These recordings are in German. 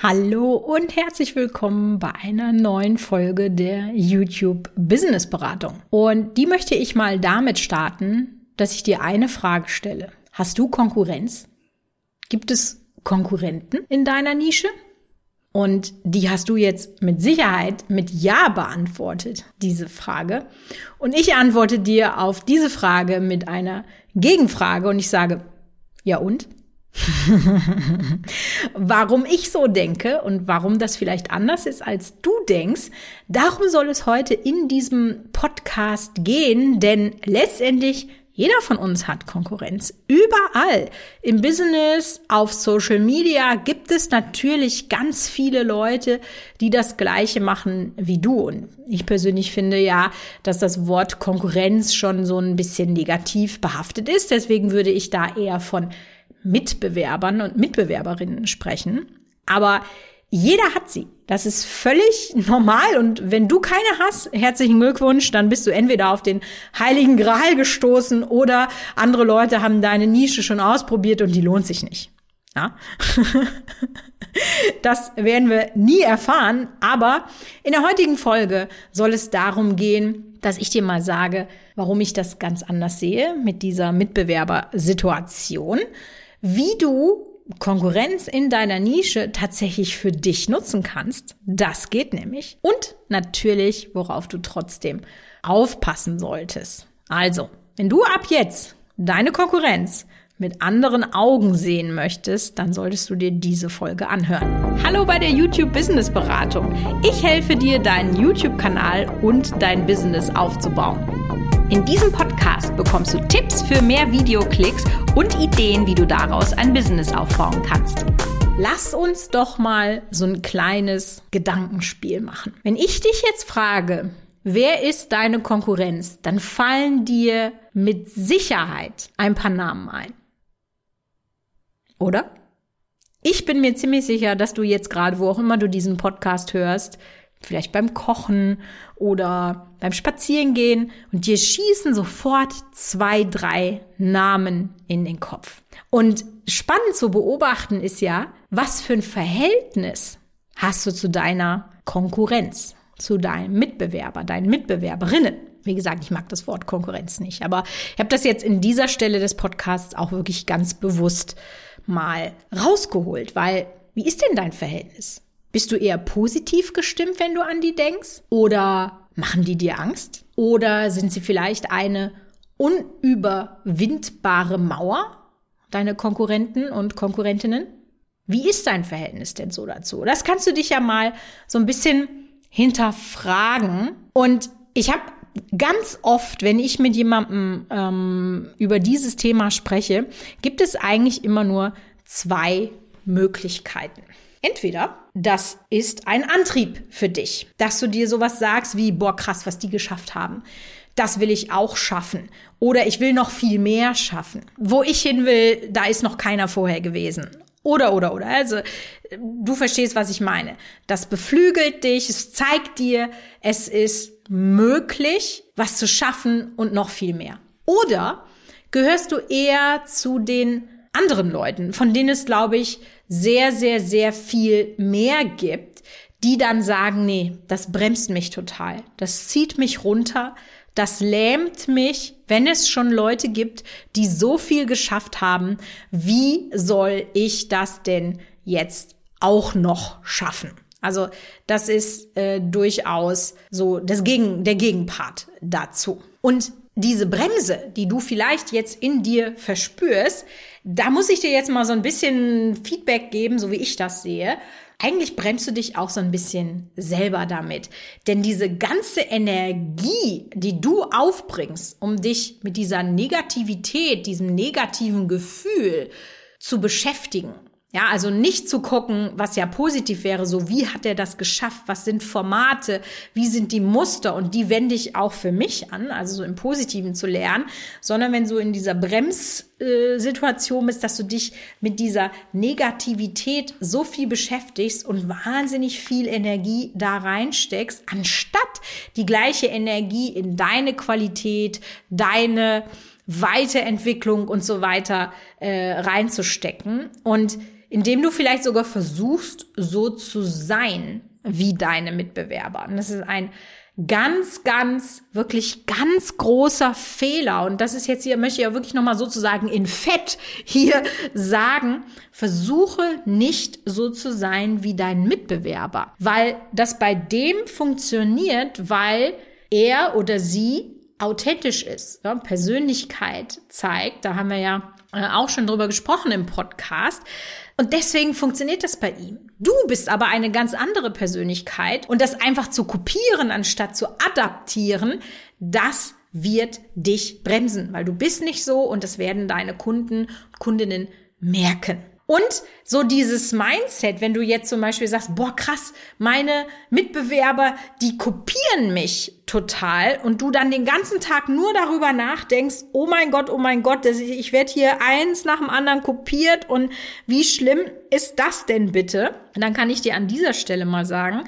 Hallo und herzlich willkommen bei einer neuen Folge der YouTube Business Beratung. Und die möchte ich mal damit starten, dass ich dir eine Frage stelle. Hast du Konkurrenz? Gibt es Konkurrenten in deiner Nische? Und die hast du jetzt mit Sicherheit mit Ja beantwortet, diese Frage. Und ich antworte dir auf diese Frage mit einer Gegenfrage und ich sage, ja und? warum ich so denke und warum das vielleicht anders ist, als du denkst, darum soll es heute in diesem Podcast gehen, denn letztendlich jeder von uns hat Konkurrenz. Überall. Im Business, auf Social Media gibt es natürlich ganz viele Leute, die das Gleiche machen wie du. Und ich persönlich finde ja, dass das Wort Konkurrenz schon so ein bisschen negativ behaftet ist. Deswegen würde ich da eher von Mitbewerbern und Mitbewerberinnen sprechen. Aber jeder hat sie. Das ist völlig normal. Und wenn du keine hast, herzlichen Glückwunsch, dann bist du entweder auf den heiligen Gral gestoßen oder andere Leute haben deine Nische schon ausprobiert und die lohnt sich nicht. Ja. das werden wir nie erfahren. Aber in der heutigen Folge soll es darum gehen, dass ich dir mal sage, warum ich das ganz anders sehe mit dieser Mitbewerbersituation wie du Konkurrenz in deiner Nische tatsächlich für dich nutzen kannst. Das geht nämlich. Und natürlich, worauf du trotzdem aufpassen solltest. Also, wenn du ab jetzt deine Konkurrenz mit anderen Augen sehen möchtest, dann solltest du dir diese Folge anhören. Hallo bei der YouTube Business Beratung. Ich helfe dir, deinen YouTube-Kanal und dein Business aufzubauen. In diesem Podcast bekommst du Tipps für mehr Videoklicks und Ideen, wie du daraus ein Business aufbauen kannst. Lass uns doch mal so ein kleines Gedankenspiel machen. Wenn ich dich jetzt frage, wer ist deine Konkurrenz, dann fallen dir mit Sicherheit ein paar Namen ein. Oder? Ich bin mir ziemlich sicher, dass du jetzt gerade, wo auch immer du diesen Podcast hörst, vielleicht beim Kochen oder beim Spazierengehen und dir schießen sofort zwei, drei Namen in den Kopf. Und spannend zu beobachten ist ja, was für ein Verhältnis hast du zu deiner Konkurrenz, zu deinem Mitbewerber, deinen Mitbewerberinnen. Wie gesagt, ich mag das Wort Konkurrenz nicht, aber ich habe das jetzt in dieser Stelle des Podcasts auch wirklich ganz bewusst mal rausgeholt, weil wie ist denn dein Verhältnis? Bist du eher positiv gestimmt, wenn du an die denkst? Oder machen die dir Angst? Oder sind sie vielleicht eine unüberwindbare Mauer, deine Konkurrenten und Konkurrentinnen? Wie ist dein Verhältnis denn so dazu? Das kannst du dich ja mal so ein bisschen hinterfragen. Und ich habe ganz oft, wenn ich mit jemandem ähm, über dieses Thema spreche, gibt es eigentlich immer nur zwei Möglichkeiten. Entweder das ist ein Antrieb für dich, dass du dir sowas sagst wie, boah, krass, was die geschafft haben. Das will ich auch schaffen. Oder ich will noch viel mehr schaffen. Wo ich hin will, da ist noch keiner vorher gewesen. Oder, oder, oder. Also, du verstehst, was ich meine. Das beflügelt dich, es zeigt dir, es ist möglich, was zu schaffen und noch viel mehr. Oder gehörst du eher zu den anderen Leuten, von denen es, glaube ich, sehr, sehr, sehr viel mehr gibt, die dann sagen, nee, das bremst mich total, das zieht mich runter, das lähmt mich, wenn es schon Leute gibt, die so viel geschafft haben, wie soll ich das denn jetzt auch noch schaffen? Also das ist äh, durchaus so das Gegen, der Gegenpart dazu. Und diese Bremse, die du vielleicht jetzt in dir verspürst, da muss ich dir jetzt mal so ein bisschen Feedback geben, so wie ich das sehe. Eigentlich bremst du dich auch so ein bisschen selber damit. Denn diese ganze Energie, die du aufbringst, um dich mit dieser Negativität, diesem negativen Gefühl zu beschäftigen, ja, also nicht zu gucken, was ja positiv wäre, so wie hat er das geschafft, was sind Formate, wie sind die Muster und die wende ich auch für mich an, also so im Positiven zu lernen, sondern wenn du in dieser Bremssituation bist, dass du dich mit dieser Negativität so viel beschäftigst und wahnsinnig viel Energie da reinsteckst, anstatt die gleiche Energie in deine Qualität, deine Weiterentwicklung und so weiter äh, reinzustecken. Und indem du vielleicht sogar versuchst, so zu sein wie deine Mitbewerber. Und das ist ein ganz, ganz, wirklich ganz großer Fehler. Und das ist jetzt hier, möchte ich ja wirklich nochmal sozusagen in Fett hier sagen. Versuche nicht so zu sein wie dein Mitbewerber, weil das bei dem funktioniert, weil er oder sie authentisch ist, ja, Persönlichkeit zeigt. Da haben wir ja äh, auch schon drüber gesprochen im Podcast. Und deswegen funktioniert das bei ihm. Du bist aber eine ganz andere Persönlichkeit und das einfach zu kopieren anstatt zu adaptieren, das wird dich bremsen, weil du bist nicht so und das werden deine Kunden, Kundinnen merken. Und so dieses Mindset, wenn du jetzt zum Beispiel sagst, boah, krass, meine Mitbewerber, die kopieren mich total und du dann den ganzen Tag nur darüber nachdenkst, oh mein Gott, oh mein Gott, ich werde hier eins nach dem anderen kopiert und wie schlimm ist das denn bitte? Und dann kann ich dir an dieser Stelle mal sagen,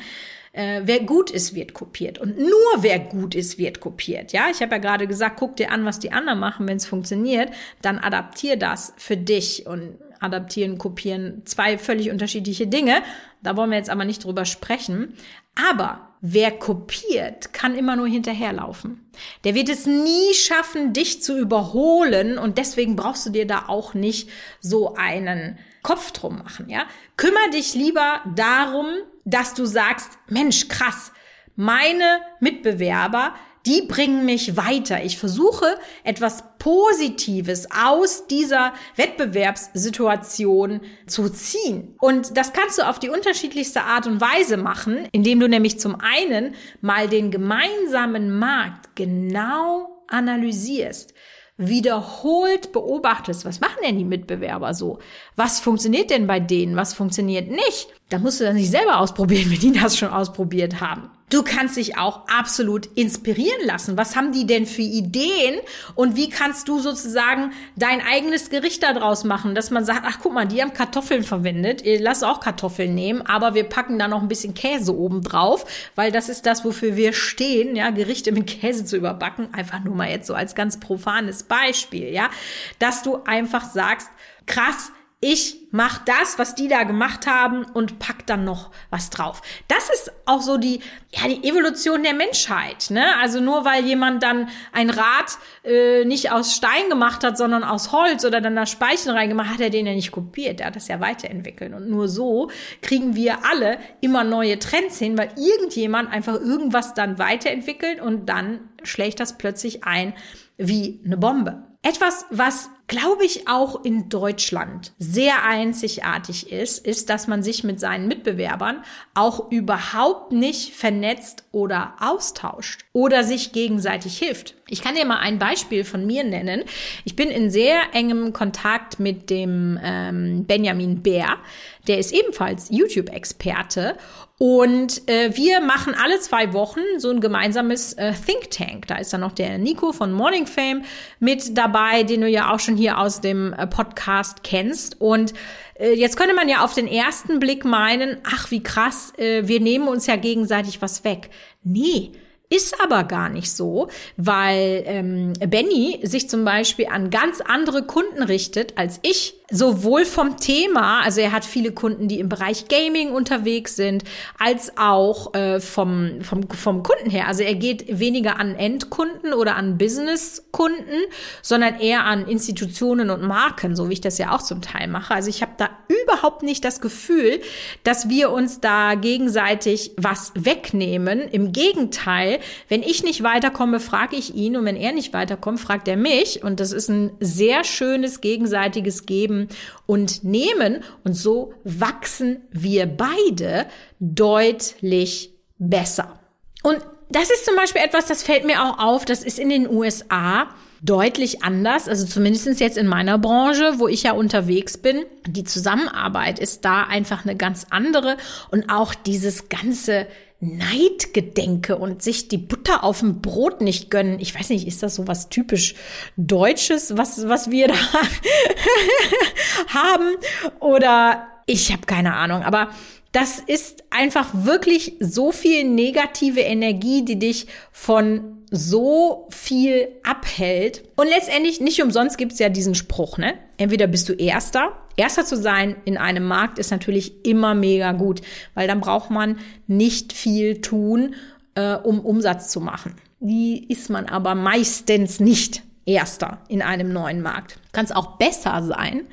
äh, wer gut ist, wird kopiert. Und nur wer gut ist, wird kopiert. Ja, ich habe ja gerade gesagt, guck dir an, was die anderen machen, wenn es funktioniert, dann adaptier das für dich und adaptieren, kopieren, zwei völlig unterschiedliche Dinge. Da wollen wir jetzt aber nicht drüber sprechen. Aber wer kopiert, kann immer nur hinterherlaufen. Der wird es nie schaffen, dich zu überholen und deswegen brauchst du dir da auch nicht so einen Kopf drum machen, ja? Kümmer dich lieber darum, dass du sagst, Mensch, krass, meine Mitbewerber, die bringen mich weiter. Ich versuche etwas Positives aus dieser Wettbewerbssituation zu ziehen. Und das kannst du auf die unterschiedlichste Art und Weise machen, indem du nämlich zum einen mal den gemeinsamen Markt genau analysierst wiederholt beobachtest, was machen denn die Mitbewerber so? Was funktioniert denn bei denen? Was funktioniert nicht? Da musst du dann nicht selber ausprobieren, wenn die das schon ausprobiert haben. Du kannst dich auch absolut inspirieren lassen. Was haben die denn für Ideen? Und wie kannst du sozusagen dein eigenes Gericht daraus machen, dass man sagt, ach guck mal, die haben Kartoffeln verwendet, lass auch Kartoffeln nehmen, aber wir packen da noch ein bisschen Käse oben drauf, weil das ist das, wofür wir stehen, ja, Gerichte mit Käse zu überbacken, einfach nur mal jetzt so als ganz profanes Beispiel, ja, dass du einfach sagst, krass, ich mach das, was die da gemacht haben und pack dann noch was drauf. Das ist auch so die, ja, die Evolution der Menschheit. Ne? Also nur weil jemand dann ein Rad äh, nicht aus Stein gemacht hat, sondern aus Holz oder dann da Speichen reingemacht, hat er den ja nicht kopiert. Er hat das ja weiterentwickelt. Und nur so kriegen wir alle immer neue Trends hin, weil irgendjemand einfach irgendwas dann weiterentwickelt und dann schlägt das plötzlich ein wie eine Bombe. Etwas, was, glaube ich, auch in Deutschland sehr einzigartig ist, ist, dass man sich mit seinen Mitbewerbern auch überhaupt nicht vernetzt oder austauscht oder sich gegenseitig hilft. Ich kann dir mal ein Beispiel von mir nennen. Ich bin in sehr engem Kontakt mit dem ähm, Benjamin Bär. Der ist ebenfalls YouTube-Experte und äh, wir machen alle zwei Wochen so ein gemeinsames äh, Think Tank. Da ist dann noch der Nico von Morning Fame mit dabei, den du ja auch schon hier aus dem äh, Podcast kennst. Und äh, jetzt könnte man ja auf den ersten Blick meinen, ach wie krass, äh, wir nehmen uns ja gegenseitig was weg. Nee, ist aber gar nicht so, weil ähm, Benny sich zum Beispiel an ganz andere Kunden richtet als ich sowohl vom Thema, also er hat viele Kunden, die im Bereich Gaming unterwegs sind, als auch äh, vom, vom, vom Kunden her. Also er geht weniger an Endkunden oder an Businesskunden, sondern eher an Institutionen und Marken, so wie ich das ja auch zum Teil mache. Also ich habe da überhaupt nicht das Gefühl, dass wir uns da gegenseitig was wegnehmen. Im Gegenteil, wenn ich nicht weiterkomme, frage ich ihn und wenn er nicht weiterkommt, fragt er mich. Und das ist ein sehr schönes gegenseitiges Geben und nehmen. Und so wachsen wir beide deutlich besser. Und das ist zum Beispiel etwas, das fällt mir auch auf, das ist in den USA deutlich anders, also zumindest jetzt in meiner Branche, wo ich ja unterwegs bin. Die Zusammenarbeit ist da einfach eine ganz andere und auch dieses ganze Neidgedenke und sich die Butter auf dem Brot nicht gönnen. Ich weiß nicht, ist das so was typisch Deutsches, was, was wir da haben? Oder ich habe keine Ahnung, aber das ist einfach wirklich so viel negative Energie, die dich von so viel abhält. Und letztendlich, nicht umsonst gibt es ja diesen Spruch, ne? Entweder bist du Erster, Erster zu sein in einem Markt ist natürlich immer mega gut, weil dann braucht man nicht viel tun, äh, um Umsatz zu machen. Die ist man aber meistens nicht Erster in einem neuen Markt. Kann es auch besser sein,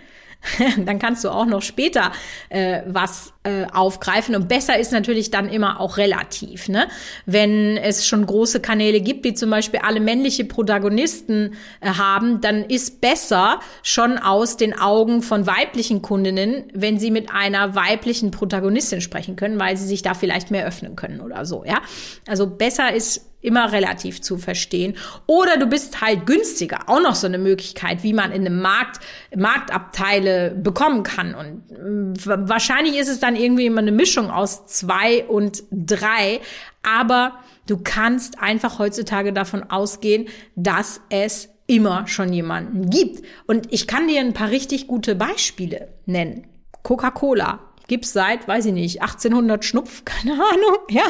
dann kannst du auch noch später äh, was äh, aufgreifen. Und besser ist natürlich dann immer auch relativ. Ne? Wenn es schon große Kanäle gibt, die zum Beispiel alle männliche Protagonisten äh, haben, dann ist besser schon aus den Augen von weiblichen Kundinnen, wenn sie mit einer weiblichen Protagonistin sprechen können, weil sie sich da vielleicht mehr öffnen können oder so. Ja, also besser ist immer relativ zu verstehen. Oder du bist halt günstiger. Auch noch so eine Möglichkeit, wie man in einem Markt Marktabteile bekommen kann. Und mm, wahrscheinlich ist es dann irgendwie immer eine Mischung aus zwei und drei. Aber du kannst einfach heutzutage davon ausgehen, dass es immer schon jemanden gibt. Und ich kann dir ein paar richtig gute Beispiele nennen. Coca-Cola gibt's seit, weiß ich nicht, 1800 Schnupf, keine Ahnung, ja,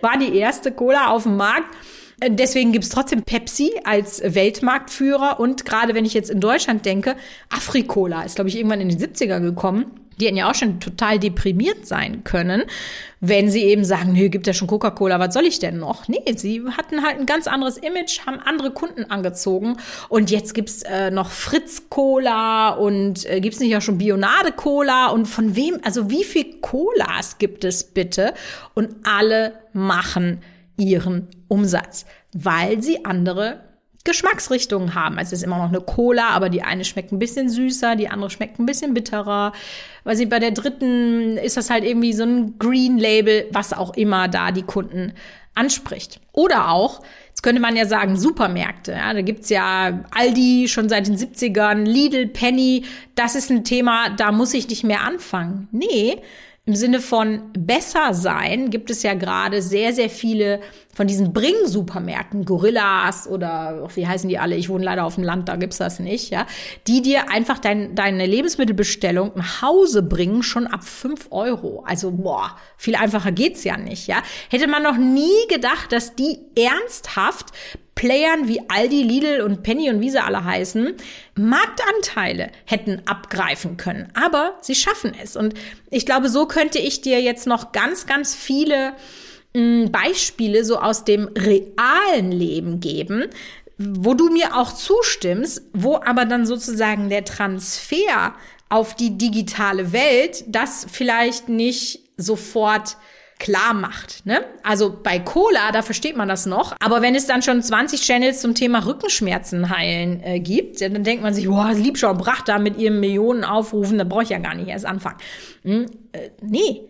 war die erste Cola auf dem Markt. Äh, deswegen gibt's trotzdem Pepsi als Weltmarktführer und gerade wenn ich jetzt in Deutschland denke, Afrikola ist, glaube ich, irgendwann in die 70er gekommen die hätten ja auch schon total deprimiert sein können, wenn sie eben sagen, nö, gibt ja schon Coca-Cola, was soll ich denn noch? Nee, sie hatten halt ein ganz anderes Image, haben andere Kunden angezogen und jetzt gibt's äh, noch Fritz-Cola und äh, gibt's nicht auch schon Bionade-Cola und von wem, also wie viel Colas gibt es bitte? Und alle machen ihren Umsatz, weil sie andere Geschmacksrichtungen haben. Also es ist immer noch eine Cola, aber die eine schmeckt ein bisschen süßer, die andere schmeckt ein bisschen bitterer. Weil sie bei der dritten ist das halt irgendwie so ein Green Label, was auch immer da die Kunden anspricht. Oder auch, jetzt könnte man ja sagen, Supermärkte. Ja, da gibt's ja Aldi schon seit den 70ern, Lidl, Penny. Das ist ein Thema, da muss ich nicht mehr anfangen. Nee, im Sinne von besser sein gibt es ja gerade sehr, sehr viele von diesen Bring-Supermärkten, Gorillas oder wie heißen die alle? Ich wohne leider auf dem Land, da gibt's das nicht, ja. Die dir einfach dein, deine Lebensmittelbestellung nach Hause bringen, schon ab fünf Euro. Also, boah, viel einfacher geht's ja nicht, ja. Hätte man noch nie gedacht, dass die ernsthaft Playern wie Aldi, Lidl und Penny und wie sie alle heißen, Marktanteile hätten abgreifen können. Aber sie schaffen es. Und ich glaube, so könnte ich dir jetzt noch ganz, ganz viele Beispiele so aus dem realen Leben geben, wo du mir auch zustimmst, wo aber dann sozusagen der Transfer auf die digitale Welt das vielleicht nicht sofort klar macht. Ne? Also bei Cola, da versteht man das noch. Aber wenn es dann schon 20 Channels zum Thema Rückenschmerzen heilen äh, gibt, dann denkt man sich, boah, Liebschau Bracht da mit ihren Millionen Aufrufen, da brauche ich ja gar nicht erst anfangen. Hm, äh, nee.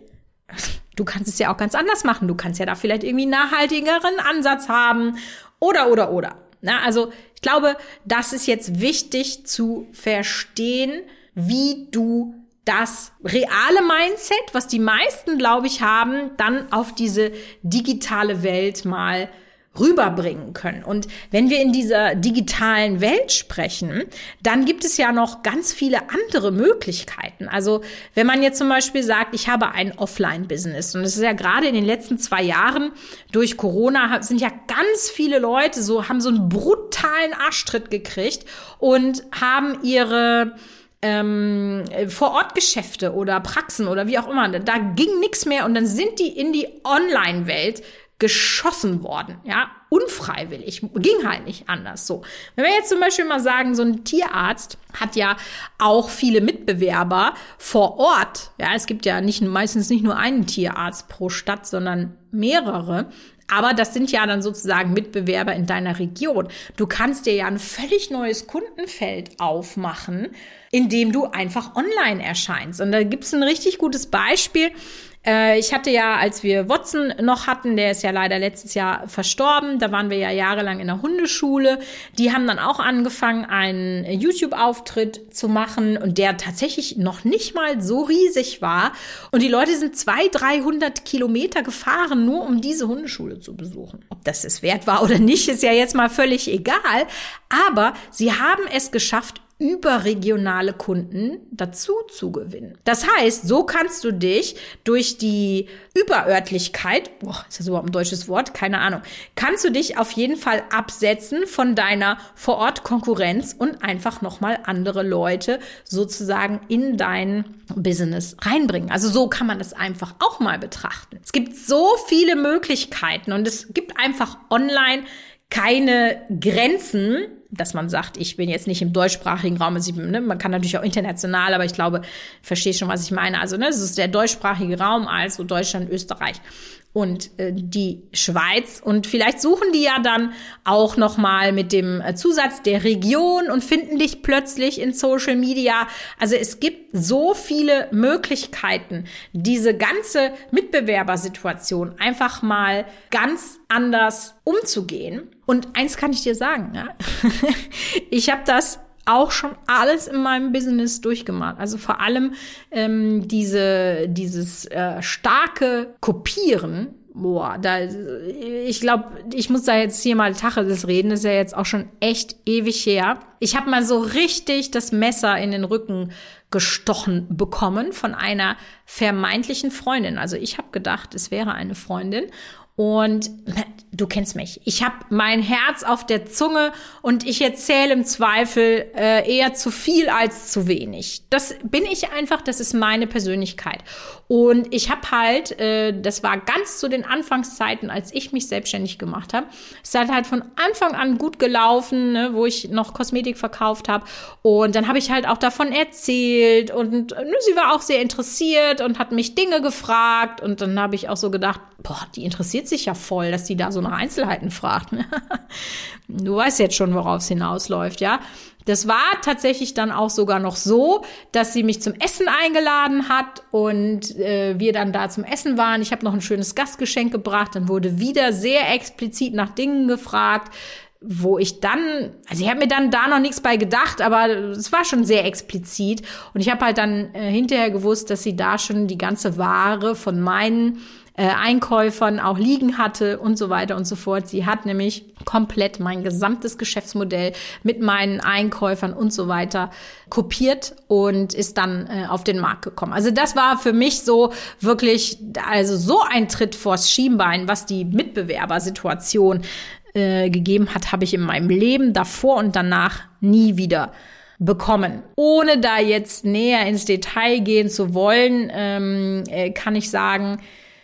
Du kannst es ja auch ganz anders machen. Du kannst ja da vielleicht irgendwie einen nachhaltigeren Ansatz haben. Oder, oder, oder. Na, also ich glaube, das ist jetzt wichtig zu verstehen, wie du das reale Mindset, was die meisten, glaube ich, haben, dann auf diese digitale Welt mal rüberbringen können. Und wenn wir in dieser digitalen Welt sprechen, dann gibt es ja noch ganz viele andere Möglichkeiten. Also wenn man jetzt zum Beispiel sagt, ich habe ein Offline-Business und es ist ja gerade in den letzten zwei Jahren durch Corona sind ja ganz viele Leute so, haben so einen brutalen Arschtritt gekriegt und haben ihre ähm, Vorortgeschäfte oder Praxen oder wie auch immer. Da ging nichts mehr und dann sind die in die Online-Welt geschossen worden, ja, unfreiwillig, ging halt nicht anders so. Wenn wir jetzt zum Beispiel mal sagen, so ein Tierarzt hat ja auch viele Mitbewerber vor Ort, ja, es gibt ja nicht, meistens nicht nur einen Tierarzt pro Stadt, sondern mehrere, aber das sind ja dann sozusagen Mitbewerber in deiner Region. Du kannst dir ja ein völlig neues Kundenfeld aufmachen, indem du einfach online erscheinst. Und da gibt's ein richtig gutes Beispiel. Äh, ich hatte ja, als wir Watson noch hatten, der ist ja leider letztes Jahr verstorben, da waren wir ja jahrelang in der Hundeschule. Die haben dann auch angefangen, einen YouTube-Auftritt zu machen und der tatsächlich noch nicht mal so riesig war. Und die Leute sind zwei, 300 Kilometer gefahren, nur um diese Hundeschule zu besuchen. Ob das es wert war oder nicht, ist ja jetzt mal völlig egal. Aber sie haben es geschafft, überregionale Kunden dazu zu gewinnen. Das heißt, so kannst du dich durch die Überörtlichkeit, boah, ist das überhaupt ein deutsches Wort? Keine Ahnung, kannst du dich auf jeden Fall absetzen von deiner Vorort-Konkurrenz und einfach nochmal andere Leute sozusagen in dein Business reinbringen. Also so kann man es einfach auch mal betrachten. Es gibt so viele Möglichkeiten und es gibt einfach online keine Grenzen, dass man sagt, ich bin jetzt nicht im deutschsprachigen Raum. Also ne, man kann natürlich auch international, aber ich glaube, verstehe schon, was ich meine. Also ne, es ist der deutschsprachige Raum, also Deutschland, Österreich und äh, die Schweiz und vielleicht suchen die ja dann auch noch mal mit dem äh, Zusatz der Region und finden dich plötzlich in Social Media. Also es gibt so viele Möglichkeiten, diese ganze Mitbewerbersituation einfach mal ganz anders umzugehen. Und eins kann ich dir sagen, ja? ich habe das auch schon alles in meinem Business durchgemacht. Also vor allem ähm, diese, dieses äh, starke Kopieren. Boah, da, ich glaube, ich muss da jetzt hier mal Tacheles reden. Das ist ja jetzt auch schon echt ewig her. Ich habe mal so richtig das Messer in den Rücken gestochen bekommen von einer vermeintlichen Freundin. Also ich habe gedacht, es wäre eine Freundin und du kennst mich. Ich habe mein Herz auf der Zunge und ich erzähle im Zweifel äh, eher zu viel als zu wenig. Das bin ich einfach, das ist meine Persönlichkeit. Und ich habe halt, äh, das war ganz zu den Anfangszeiten, als ich mich selbstständig gemacht habe. Es hat halt von Anfang an gut gelaufen, ne, wo ich noch Kosmetik verkauft habe. Und dann habe ich halt auch davon erzählt und ne, sie war auch sehr interessiert und hat mich Dinge gefragt. Und dann habe ich auch so gedacht, boah, die interessiert sich ja voll, dass die da so nach Einzelheiten fragt. du weißt jetzt schon, worauf es hinausläuft, ja. Das war tatsächlich dann auch sogar noch so, dass sie mich zum Essen eingeladen hat und äh, wir dann da zum Essen waren. Ich habe noch ein schönes Gastgeschenk gebracht. Dann wurde wieder sehr explizit nach Dingen gefragt, wo ich dann, also ich habe mir dann da noch nichts bei gedacht, aber es war schon sehr explizit. Und ich habe halt dann äh, hinterher gewusst, dass sie da schon die ganze Ware von meinen äh, Einkäufern auch liegen hatte und so weiter und so fort. Sie hat nämlich komplett mein gesamtes Geschäftsmodell mit meinen Einkäufern und so weiter kopiert und ist dann äh, auf den Markt gekommen. Also das war für mich so wirklich, also so ein Tritt vors Schienbein, was die Mitbewerbersituation äh, gegeben hat, habe ich in meinem Leben davor und danach nie wieder bekommen. Ohne da jetzt näher ins Detail gehen zu wollen, ähm, äh, kann ich sagen,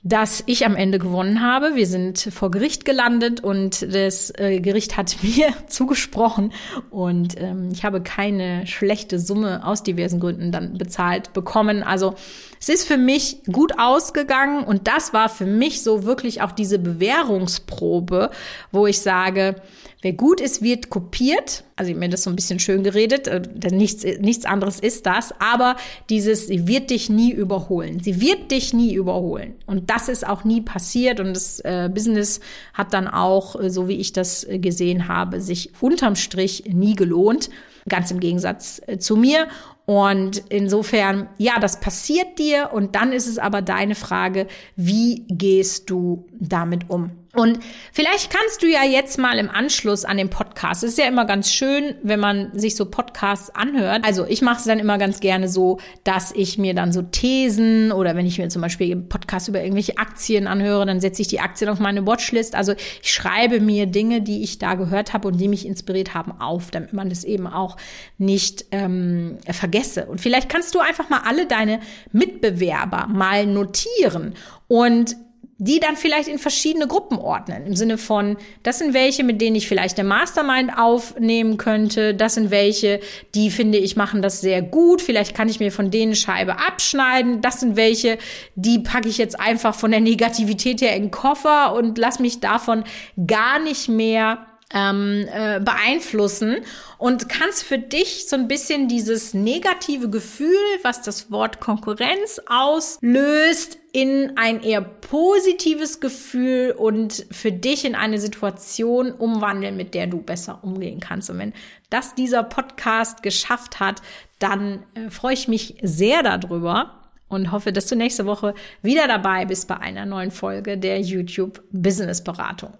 dass ich am Ende gewonnen habe. Wir sind vor Gericht gelandet und das äh, Gericht hat mir zugesprochen und ähm, ich habe keine schlechte Summe aus diversen Gründen dann bezahlt bekommen. Also es ist für mich gut ausgegangen und das war für mich so wirklich auch diese Bewährungsprobe, wo ich sage, Wer gut ist, wird kopiert. Also ich mir das so ein bisschen schön geredet, äh, denn nichts, nichts anderes ist das. Aber dieses, sie wird dich nie überholen. Sie wird dich nie überholen. Und das ist auch nie passiert. Und das äh, Business hat dann auch, äh, so wie ich das äh, gesehen habe, sich unterm Strich nie gelohnt. Ganz im Gegensatz äh, zu mir. Und insofern, ja, das passiert dir. Und dann ist es aber deine Frage, wie gehst du damit um? Und vielleicht kannst du ja jetzt mal im Anschluss an den Podcast, es ist ja immer ganz schön, wenn man sich so Podcasts anhört. Also ich mache es dann immer ganz gerne so, dass ich mir dann so Thesen oder wenn ich mir zum Beispiel Podcast über irgendwelche Aktien anhöre, dann setze ich die Aktien auf meine Watchlist. Also ich schreibe mir Dinge, die ich da gehört habe und die mich inspiriert haben, auf, damit man das eben auch nicht ähm, vergesse. Und vielleicht kannst du einfach mal alle deine Mitbewerber mal notieren und die dann vielleicht in verschiedene Gruppen ordnen. Im Sinne von, das sind welche, mit denen ich vielleicht eine Mastermind aufnehmen könnte. Das sind welche, die finde ich machen das sehr gut. Vielleicht kann ich mir von denen Scheibe abschneiden. Das sind welche, die packe ich jetzt einfach von der Negativität her in den Koffer und lass mich davon gar nicht mehr ähm, äh, beeinflussen und kannst für dich so ein bisschen dieses negative Gefühl, was das Wort Konkurrenz auslöst, in ein eher positives Gefühl und für dich in eine Situation umwandeln, mit der du besser umgehen kannst. Und wenn das dieser Podcast geschafft hat, dann äh, freue ich mich sehr darüber und hoffe, dass du nächste Woche wieder dabei bist bei einer neuen Folge der YouTube Business Beratung.